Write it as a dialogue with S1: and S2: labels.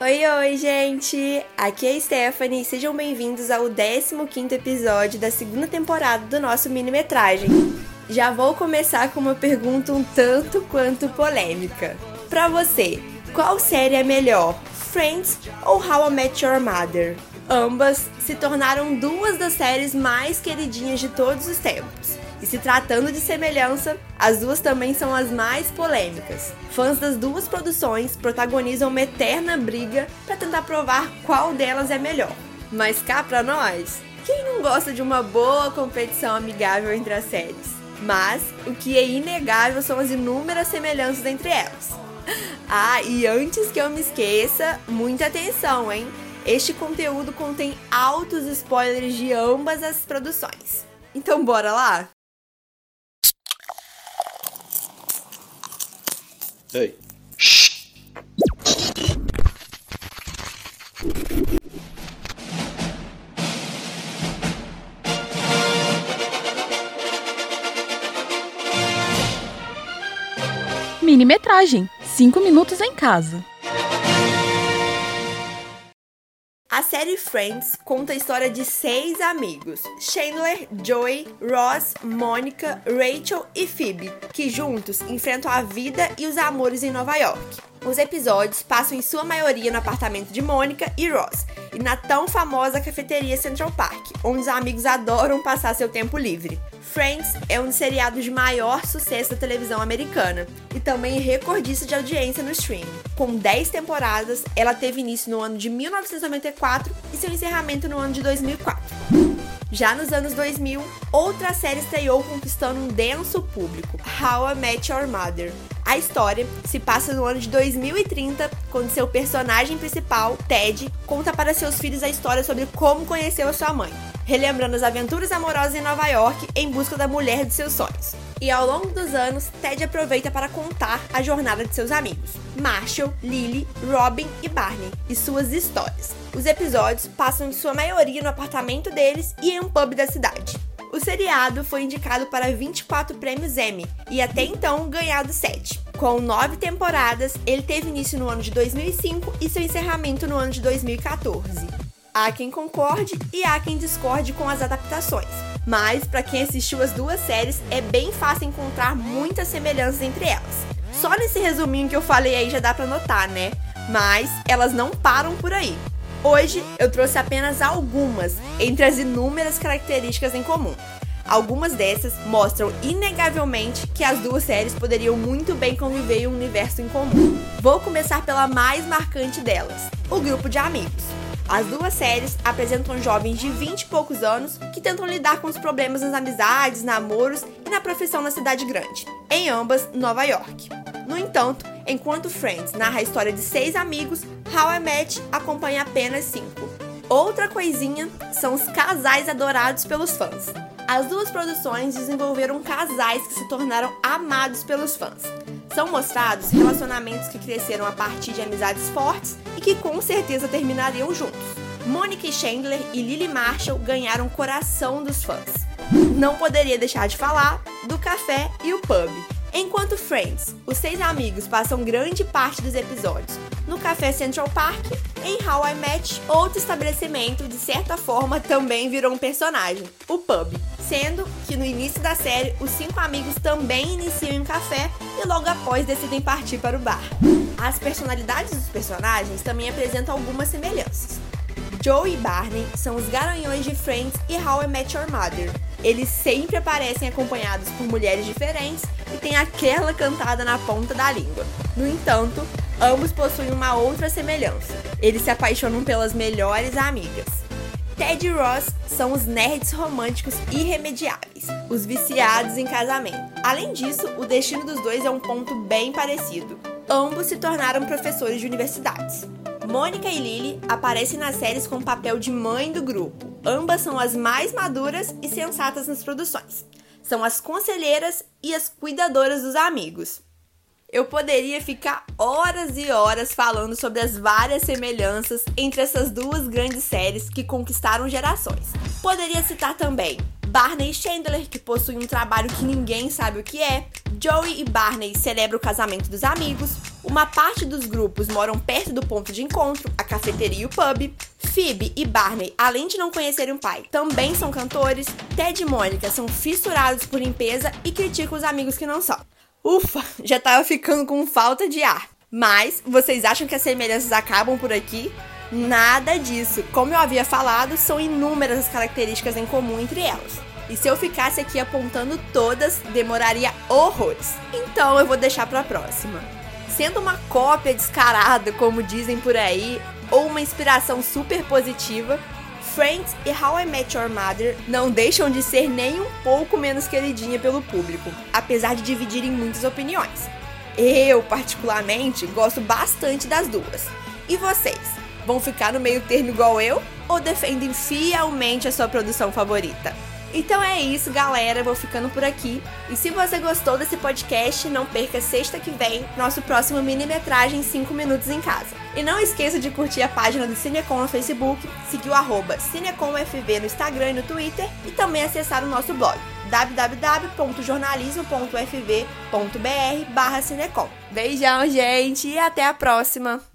S1: Oi, oi, gente! Aqui é a Stephanie e sejam bem-vindos ao 15 episódio da segunda temporada do nosso mini-metragem. Já vou começar com uma pergunta um tanto quanto polêmica. Pra você, qual série é melhor, Friends ou How I Met Your Mother? Ambas se tornaram duas das séries mais queridinhas de todos os tempos. E se tratando de semelhança, as duas também são as mais polêmicas. Fãs das duas produções protagonizam uma eterna briga para tentar provar qual delas é melhor. Mas cá pra nós, quem não gosta de uma boa competição amigável entre as séries? Mas o que é inegável são as inúmeras semelhanças entre elas. Ah, e antes que eu me esqueça, muita atenção, hein? Este conteúdo contém altos spoilers de ambas as produções. Então bora lá?
S2: Ei.
S3: Minimetragem: 5 minutos em casa.
S1: A série Friends conta a história de seis amigos: Chandler, Joey, Ross, Monica, Rachel e Phoebe, que juntos enfrentam a vida e os amores em Nova York. Os episódios passam em sua maioria no apartamento de Mônica e Ross, e na tão famosa cafeteria Central Park, onde os amigos adoram passar seu tempo livre. Friends é um dos seriados de maior sucesso da televisão americana e também recordista de audiência no streaming. Com 10 temporadas, ela teve início no ano de 1994 e seu encerramento no ano de 2004. Já nos anos 2000, outra série estreou conquistando um denso público, How I Met Your Mother. A história se passa no ano de 2030, quando seu personagem principal, Ted, conta para seus filhos a história sobre como conheceu a sua mãe, relembrando as aventuras amorosas em Nova York em busca da mulher de seus sonhos. E ao longo dos anos, Ted aproveita para contar a jornada de seus amigos, Marshall, Lily, Robin e Barney, e suas histórias. Os episódios passam em sua maioria no apartamento deles e em um pub da cidade. O seriado foi indicado para 24 prêmios Emmy e até então ganhado 7. Com nove temporadas, ele teve início no ano de 2005 e seu encerramento no ano de 2014. Há quem concorde e há quem discorde com as adaptações. Mas, para quem assistiu as duas séries, é bem fácil encontrar muitas semelhanças entre elas. Só nesse resuminho que eu falei aí já dá para notar, né? Mas elas não param por aí. Hoje eu trouxe apenas algumas entre as inúmeras características em comum. Algumas dessas mostram inegavelmente que as duas séries poderiam muito bem conviver em um universo em comum. Vou começar pela mais marcante delas: o grupo de amigos. As duas séries apresentam jovens de 20 e poucos anos que tentam lidar com os problemas nas amizades, namoros e na profissão na cidade grande, em ambas Nova York. No entanto, enquanto Friends narra a história de seis amigos, How I Met acompanha apenas cinco. Outra coisinha são os casais adorados pelos fãs. As duas produções desenvolveram casais que se tornaram amados pelos fãs. São mostrados relacionamentos que cresceram a partir de amizades fortes e que com certeza terminariam juntos. Monica Chandler e Lily Marshall ganharam o coração dos fãs. Não poderia deixar de falar do café e o pub. Enquanto Friends, os seis amigos passam grande parte dos episódios no Café Central Park, em How I Met, outro estabelecimento de certa forma também virou um personagem, o pub. Sendo que no início da série, os cinco amigos também iniciam em um café e logo após decidem partir para o bar. As personalidades dos personagens também apresentam algumas semelhanças. Joe e Barney são os garanhões de Friends e How I Met Your Mother. Eles sempre aparecem acompanhados por mulheres diferentes e têm aquela cantada na ponta da língua. No entanto, ambos possuem uma outra semelhança. Eles se apaixonam pelas melhores amigas. Ted e Ross são os nerds românticos irremediáveis, os viciados em casamento. Além disso, o destino dos dois é um ponto bem parecido. Ambos se tornaram professores de universidades. Mônica e Lily aparecem nas séries com o papel de mãe do grupo. Ambas são as mais maduras e sensatas nas produções. São as conselheiras e as cuidadoras dos amigos. Eu poderia ficar horas e horas falando sobre as várias semelhanças entre essas duas grandes séries que conquistaram gerações. Poderia citar também Barney e Chandler, que possuem um trabalho que ninguém sabe o que é, Joey e Barney celebram o casamento dos amigos, uma parte dos grupos moram perto do ponto de encontro, a cafeteria e o pub. Phoebe e Barney, além de não conhecerem o pai, também são cantores. Ted e Mônica são fissurados por limpeza e criticam os amigos que não são. Ufa, já tava ficando com falta de ar. Mas vocês acham que as semelhanças acabam por aqui? Nada disso. Como eu havia falado, são inúmeras as características em comum entre elas. E se eu ficasse aqui apontando todas, demoraria horrores. Então eu vou deixar para próxima. Sendo uma cópia descarada, como dizem por aí, ou uma inspiração super positiva, Friends e How I Met Your Mother não deixam de ser nem um pouco menos queridinha pelo público, apesar de dividirem muitas opiniões. Eu, particularmente, gosto bastante das duas. E vocês? Vão ficar no meio termo igual eu? Ou defendem fielmente a sua produção favorita? Então é isso, galera. Vou ficando por aqui. E se você gostou desse podcast, não perca sexta que vem nosso próximo mini-metragem 5 minutos em casa. E não esqueça de curtir a página do Cinecom no Facebook, seguir o arroba CinecomFV no Instagram e no Twitter e também acessar o nosso blog www.jornalismo.fv.br barra Cinecom. Beijão, gente, e até a próxima!